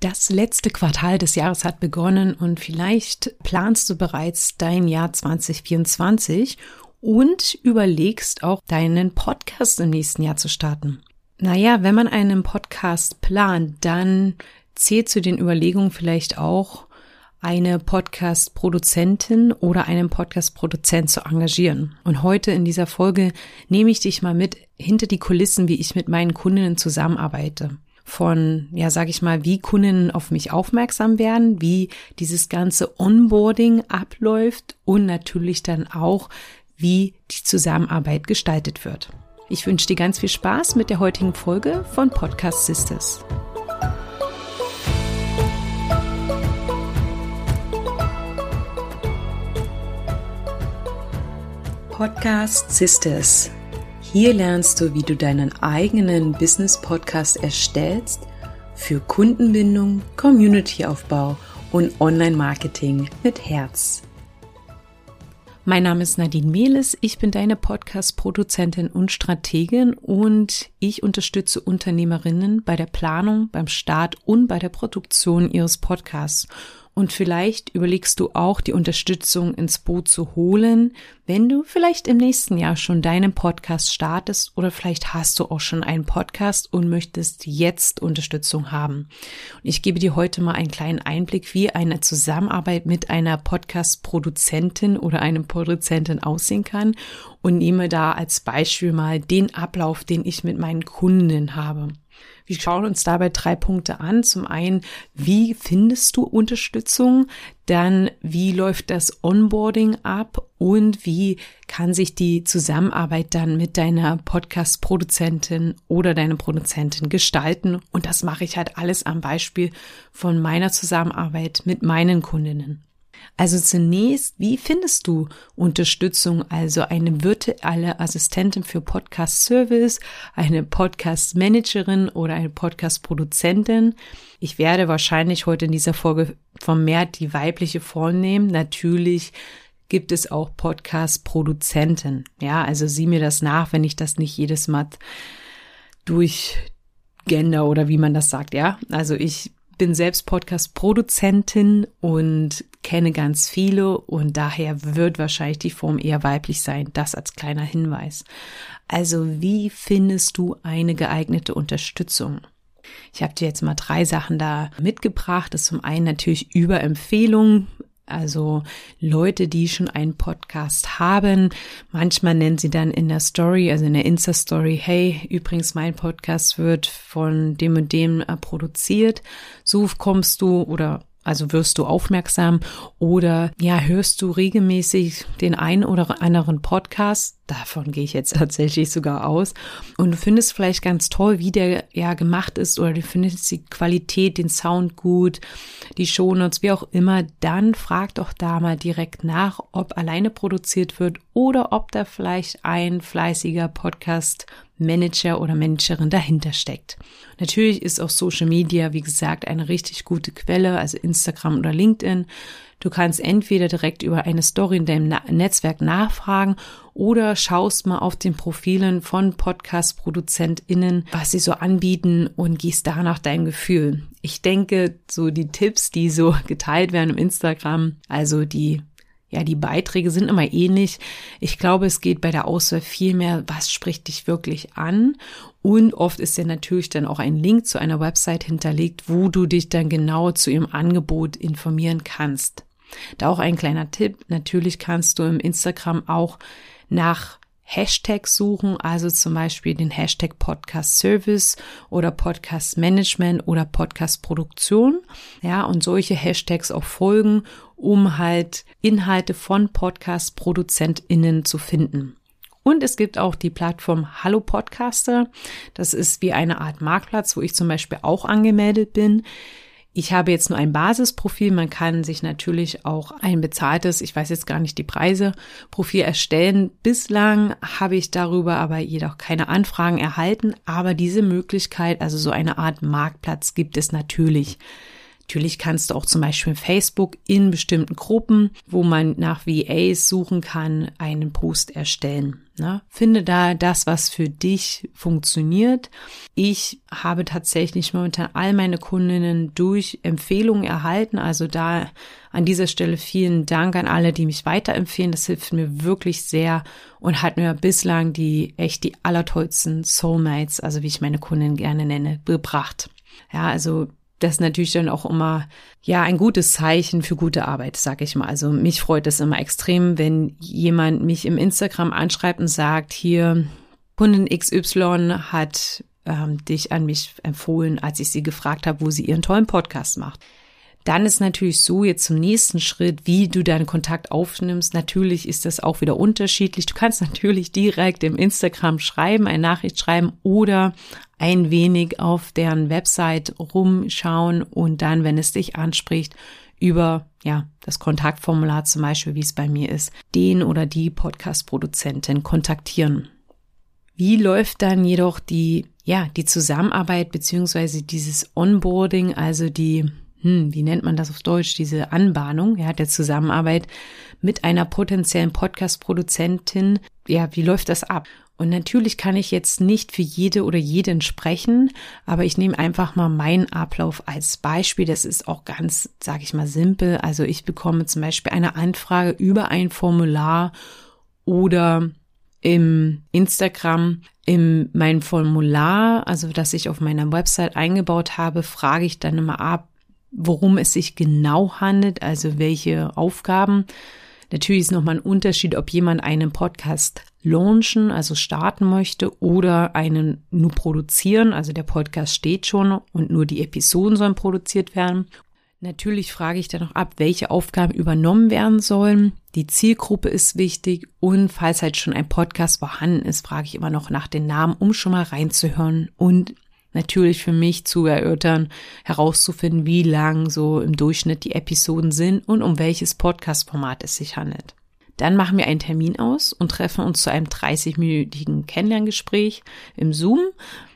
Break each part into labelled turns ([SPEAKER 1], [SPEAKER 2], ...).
[SPEAKER 1] Das letzte Quartal des Jahres hat begonnen und vielleicht planst du bereits dein Jahr 2024 und überlegst auch deinen Podcast im nächsten Jahr zu starten. Naja, wenn man einen Podcast plant, dann zählt zu den Überlegungen vielleicht auch, eine Podcast-Produzentin oder einen Podcast-Produzent zu engagieren. Und heute in dieser Folge nehme ich dich mal mit hinter die Kulissen, wie ich mit meinen Kundinnen zusammenarbeite von, ja, sag ich mal, wie Kunden auf mich aufmerksam werden, wie dieses ganze Onboarding abläuft und natürlich dann auch, wie die Zusammenarbeit gestaltet wird. Ich wünsche dir ganz viel Spaß mit der heutigen Folge von Podcast Sisters. Podcast Sisters hier lernst du, wie du deinen eigenen Business-Podcast erstellst für Kundenbindung, Community-Aufbau und Online-Marketing mit Herz. Mein Name ist Nadine Mehles, ich bin deine Podcast-Produzentin und Strategin und ich unterstütze Unternehmerinnen bei der Planung, beim Start und bei der Produktion ihres Podcasts und vielleicht überlegst du auch, die Unterstützung ins Boot zu holen, wenn du vielleicht im nächsten Jahr schon deinen Podcast startest oder vielleicht hast du auch schon einen Podcast und möchtest jetzt Unterstützung haben. Und ich gebe dir heute mal einen kleinen Einblick, wie eine Zusammenarbeit mit einer Podcast-Produzentin oder einem Produzentin aussehen kann und nehme da als Beispiel mal den Ablauf, den ich mit meinen Kunden habe. Wir schauen uns dabei drei Punkte an. Zum einen, wie findest du Unterstützung? Dann, wie läuft das Onboarding ab? Und wie kann sich die Zusammenarbeit dann mit deiner Podcast-Produzentin oder deiner Produzentin gestalten? Und das mache ich halt alles am Beispiel von meiner Zusammenarbeit mit meinen Kundinnen. Also zunächst, wie findest du Unterstützung? Also eine virtuelle Assistentin für Podcast Service, eine Podcast Managerin oder eine Podcast Produzentin. Ich werde wahrscheinlich heute in dieser Folge vermehrt die weibliche Form nehmen. Natürlich gibt es auch Podcast Produzenten. Ja, also sieh mir das nach, wenn ich das nicht jedes Mal durch Gender oder wie man das sagt, ja. Also ich bin selbst Podcast-Produzentin und kenne ganz viele und daher wird wahrscheinlich die Form eher weiblich sein. Das als kleiner Hinweis. Also wie findest du eine geeignete Unterstützung? Ich habe dir jetzt mal drei Sachen da mitgebracht. Das ist zum einen natürlich über Empfehlungen. Also Leute, die schon einen Podcast haben. Manchmal nennen sie dann in der Story, also in der Insta-Story, hey, übrigens, mein Podcast wird von dem und dem äh, produziert. So kommst du oder also wirst du aufmerksam oder ja, hörst du regelmäßig den einen oder anderen Podcast, davon gehe ich jetzt tatsächlich sogar aus, und du findest vielleicht ganz toll, wie der ja gemacht ist oder du findest die Qualität, den Sound gut, die Shownotes, wie auch immer, dann frag doch da mal direkt nach, ob alleine produziert wird oder ob da vielleicht ein fleißiger Podcast Manager oder Managerin dahinter steckt. Natürlich ist auch Social Media, wie gesagt, eine richtig gute Quelle, also Instagram oder LinkedIn. Du kannst entweder direkt über eine Story in deinem Netzwerk nachfragen oder schaust mal auf den Profilen von Podcast-ProduzentInnen, was sie so anbieten und gehst danach dein Gefühl. Ich denke, so die Tipps, die so geteilt werden im Instagram, also die ja, die Beiträge sind immer ähnlich. Ich glaube, es geht bei der Auswahl viel mehr, was spricht dich wirklich an? Und oft ist ja natürlich dann auch ein Link zu einer Website hinterlegt, wo du dich dann genau zu ihrem Angebot informieren kannst. Da auch ein kleiner Tipp. Natürlich kannst du im Instagram auch nach Hashtags suchen, also zum Beispiel den Hashtag Podcast Service oder Podcast Management oder Podcast Produktion. Ja, und solche Hashtags auch folgen, um halt Inhalte von Podcast ProduzentInnen zu finden. Und es gibt auch die Plattform Hallo Podcaster. Das ist wie eine Art Marktplatz, wo ich zum Beispiel auch angemeldet bin. Ich habe jetzt nur ein Basisprofil. Man kann sich natürlich auch ein bezahltes, ich weiß jetzt gar nicht die Preise, Profil erstellen. Bislang habe ich darüber aber jedoch keine Anfragen erhalten. Aber diese Möglichkeit, also so eine Art Marktplatz gibt es natürlich. Natürlich kannst du auch zum Beispiel Facebook in bestimmten Gruppen, wo man nach VAs suchen kann, einen Post erstellen. Ne? Finde da das, was für dich funktioniert. Ich habe tatsächlich momentan all meine Kundinnen durch Empfehlungen erhalten. Also da an dieser Stelle vielen Dank an alle, die mich weiterempfehlen. Das hilft mir wirklich sehr und hat mir bislang die echt die allertollsten Soulmates, also wie ich meine Kundinnen gerne nenne, gebracht. Ja, also das ist natürlich dann auch immer ja ein gutes Zeichen für gute Arbeit, sag ich mal. Also mich freut es immer extrem, wenn jemand mich im Instagram anschreibt und sagt, hier Kundin XY hat ähm, dich an mich empfohlen, als ich sie gefragt habe, wo sie ihren tollen Podcast macht. Dann ist natürlich so jetzt zum nächsten Schritt, wie du deinen Kontakt aufnimmst. Natürlich ist das auch wieder unterschiedlich. Du kannst natürlich direkt im Instagram schreiben, eine Nachricht schreiben oder ein wenig auf deren Website rumschauen und dann, wenn es dich anspricht, über ja das Kontaktformular zum Beispiel, wie es bei mir ist, den oder die Podcast-Produzentin kontaktieren. Wie läuft dann jedoch die ja die Zusammenarbeit beziehungsweise dieses Onboarding, also die hm, wie nennt man das auf Deutsch, diese Anbahnung, ja, der Zusammenarbeit mit einer potenziellen Podcast-Produzentin. Ja, wie läuft das ab? Und natürlich kann ich jetzt nicht für jede oder jeden sprechen, aber ich nehme einfach mal meinen Ablauf als Beispiel. Das ist auch ganz, sage ich mal, simpel. Also ich bekomme zum Beispiel eine Anfrage über ein Formular oder im Instagram in mein Formular, also das ich auf meiner Website eingebaut habe, frage ich dann immer ab, worum es sich genau handelt, also welche Aufgaben. Natürlich ist nochmal ein Unterschied, ob jemand einen Podcast launchen, also starten möchte, oder einen nur produzieren, also der Podcast steht schon und nur die Episoden sollen produziert werden. Natürlich frage ich dann noch ab, welche Aufgaben übernommen werden sollen. Die Zielgruppe ist wichtig und falls halt schon ein Podcast vorhanden ist, frage ich immer noch nach den Namen, um schon mal reinzuhören und natürlich für mich zu erörtern, herauszufinden, wie lang so im Durchschnitt die Episoden sind und um welches Podcast-Format es sich handelt. Dann machen wir einen Termin aus und treffen uns zu einem 30-minütigen Kennenlerngespräch im Zoom.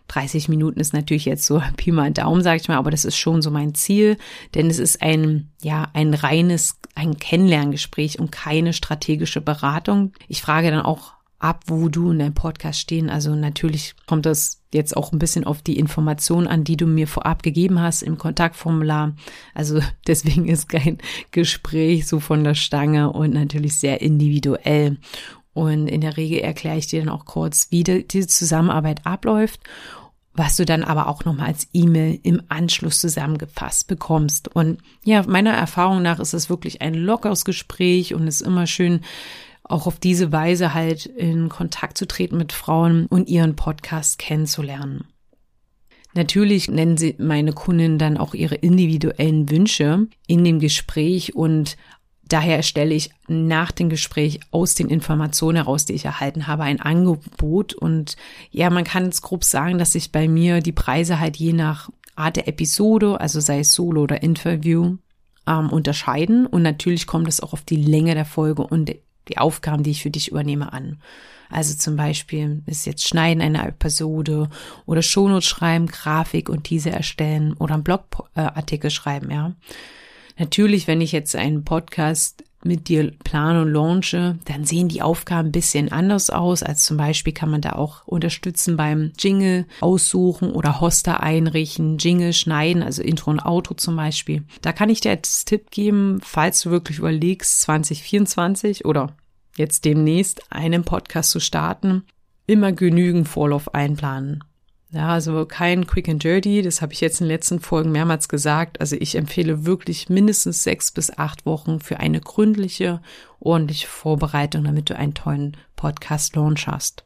[SPEAKER 1] 30 Minuten ist natürlich jetzt so Pi mal Daumen, sage ich mal, aber das ist schon so mein Ziel, denn es ist ein, ja, ein reines, ein Kennenlerngespräch und keine strategische Beratung. Ich frage dann auch ab, wo du in deinem Podcast stehen. Also natürlich kommt das jetzt auch ein bisschen auf die Information an, die du mir vorab gegeben hast im Kontaktformular. Also deswegen ist kein Gespräch so von der Stange und natürlich sehr individuell. Und in der Regel erkläre ich dir dann auch kurz, wie diese Zusammenarbeit abläuft was du dann aber auch nochmal als E-Mail im Anschluss zusammengefasst bekommst. Und ja, meiner Erfahrung nach ist es wirklich ein lockeres Gespräch und ist immer schön, auch auf diese Weise halt in Kontakt zu treten mit Frauen und ihren Podcast kennenzulernen. Natürlich nennen sie meine Kundinnen dann auch ihre individuellen Wünsche in dem Gespräch und daher erstelle ich nach dem Gespräch aus den Informationen heraus, die ich erhalten habe, ein Angebot und ja, man kann es grob sagen, dass sich bei mir die Preise halt je nach Art der Episode, also sei es Solo oder Interview, ähm, unterscheiden und natürlich kommt es auch auf die Länge der Folge und die Aufgaben, die ich für dich übernehme, an. Also zum Beispiel ist jetzt Schneiden einer Episode oder Shownotes schreiben, Grafik und diese erstellen oder einen Blogartikel schreiben, ja. Natürlich, wenn ich jetzt einen Podcast mit dir plane und launche, dann sehen die Aufgaben ein bisschen anders aus. Als zum Beispiel kann man da auch unterstützen beim Jingle aussuchen oder Hoster einrichten, Jingle schneiden, also Intro und Auto zum Beispiel. Da kann ich dir als Tipp geben, falls du wirklich überlegst, 2024 oder jetzt demnächst einen Podcast zu starten, immer genügend Vorlauf einplanen. Ja, also kein Quick and Dirty, das habe ich jetzt in den letzten Folgen mehrmals gesagt. Also ich empfehle wirklich mindestens sechs bis acht Wochen für eine gründliche, ordentliche Vorbereitung, damit du einen tollen Podcast-Launch hast.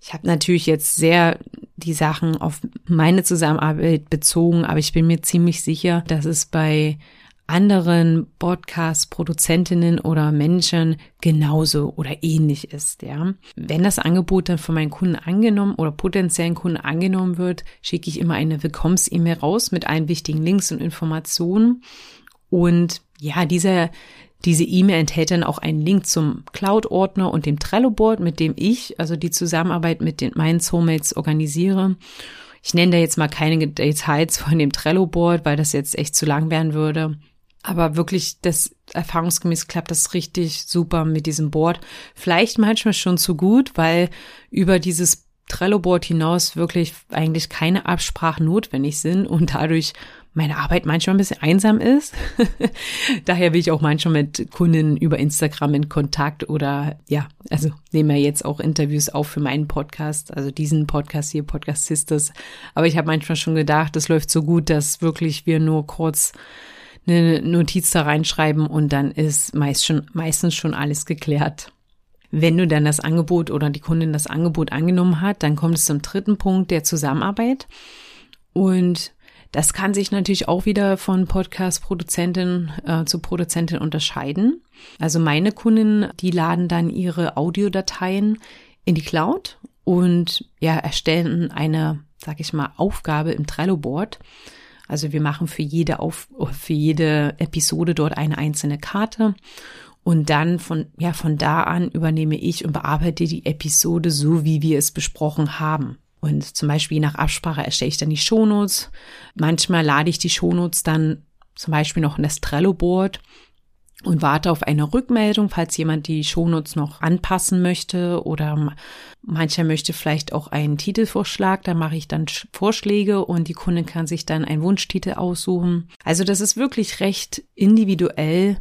[SPEAKER 1] Ich habe natürlich jetzt sehr die Sachen auf meine Zusammenarbeit bezogen, aber ich bin mir ziemlich sicher, dass es bei anderen Podcast-Produzentinnen oder Menschen genauso oder ähnlich ist, ja. Wenn das Angebot dann von meinen Kunden angenommen oder potenziellen Kunden angenommen wird, schicke ich immer eine Willkommens-E-Mail raus mit allen wichtigen Links und Informationen. Und ja, dieser, diese E-Mail enthält dann auch einen Link zum Cloud-Ordner und dem Trello-Board, mit dem ich, also die Zusammenarbeit mit den meinen Soulmates organisiere. Ich nenne da jetzt mal keine Details von dem Trello-Board, weil das jetzt echt zu lang werden würde. Aber wirklich, das erfahrungsgemäß klappt das richtig super mit diesem Board. Vielleicht manchmal schon zu gut, weil über dieses Trello-Board hinaus wirklich eigentlich keine Absprachen notwendig sind und dadurch meine Arbeit manchmal ein bisschen einsam ist. Daher bin ich auch manchmal mit Kunden über Instagram in Kontakt oder ja, also nehmen wir jetzt auch Interviews auf für meinen Podcast, also diesen Podcast hier, Podcast Sisters. Aber ich habe manchmal schon gedacht, das läuft so gut, dass wirklich wir nur kurz eine Notiz da reinschreiben und dann ist meist schon, meistens schon alles geklärt. Wenn du dann das Angebot oder die Kundin das Angebot angenommen hat, dann kommt es zum dritten Punkt der Zusammenarbeit. Und das kann sich natürlich auch wieder von Podcast-Produzentin äh, zu Produzentin unterscheiden. Also meine Kunden, die laden dann ihre Audiodateien in die Cloud und ja, erstellen eine, sag ich mal, Aufgabe im Trello-Board. Also wir machen für jede, Auf für jede Episode dort eine einzelne Karte und dann von, ja, von da an übernehme ich und bearbeite die Episode so, wie wir es besprochen haben. Und zum Beispiel je nach Absprache erstelle ich dann die Shownotes. Manchmal lade ich die Shownotes dann zum Beispiel noch in das Trello-Board und warte auf eine Rückmeldung, falls jemand die Shownotes noch anpassen möchte oder mancher möchte vielleicht auch einen Titelvorschlag, da mache ich dann Vorschläge und die Kundin kann sich dann einen Wunschtitel aussuchen. Also das ist wirklich recht individuell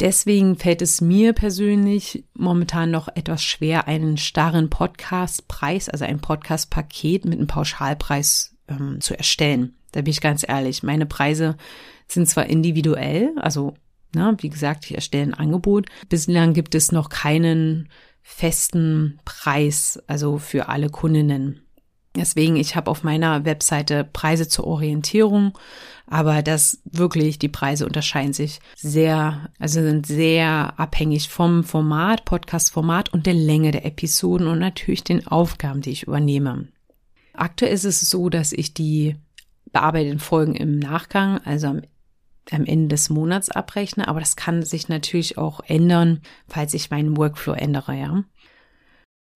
[SPEAKER 1] Deswegen fällt es mir persönlich momentan noch etwas schwer, einen starren Podcastpreis, also ein Podcastpaket mit einem Pauschalpreis ähm, zu erstellen. Da bin ich ganz ehrlich. Meine Preise sind zwar individuell, also na, wie gesagt, ich erstelle ein Angebot. Bislang gibt es noch keinen festen Preis, also für alle Kundinnen. Deswegen, ich habe auf meiner Webseite Preise zur Orientierung, aber das wirklich, die Preise unterscheiden sich sehr, also sind sehr abhängig vom Format, Podcast-Format und der Länge der Episoden und natürlich den Aufgaben, die ich übernehme. Aktuell ist es so, dass ich die bearbeiteten Folgen im Nachgang, also am, am Ende des Monats abrechne, aber das kann sich natürlich auch ändern, falls ich meinen Workflow ändere, ja.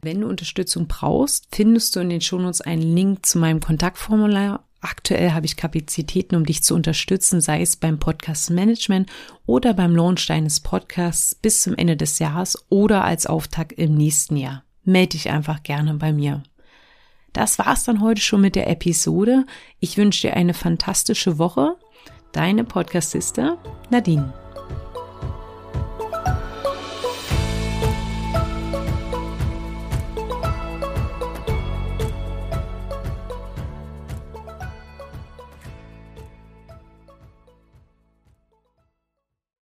[SPEAKER 1] Wenn du Unterstützung brauchst, findest du in den Shownotes einen Link zu meinem Kontaktformular. Aktuell habe ich Kapazitäten, um dich zu unterstützen, sei es beim Podcast Management oder beim Launch deines Podcasts bis zum Ende des Jahres oder als Auftakt im nächsten Jahr. Melde dich einfach gerne bei mir. Das war's dann heute schon mit der Episode. Ich wünsche dir eine fantastische Woche. Deine Podcast-Sister Nadine.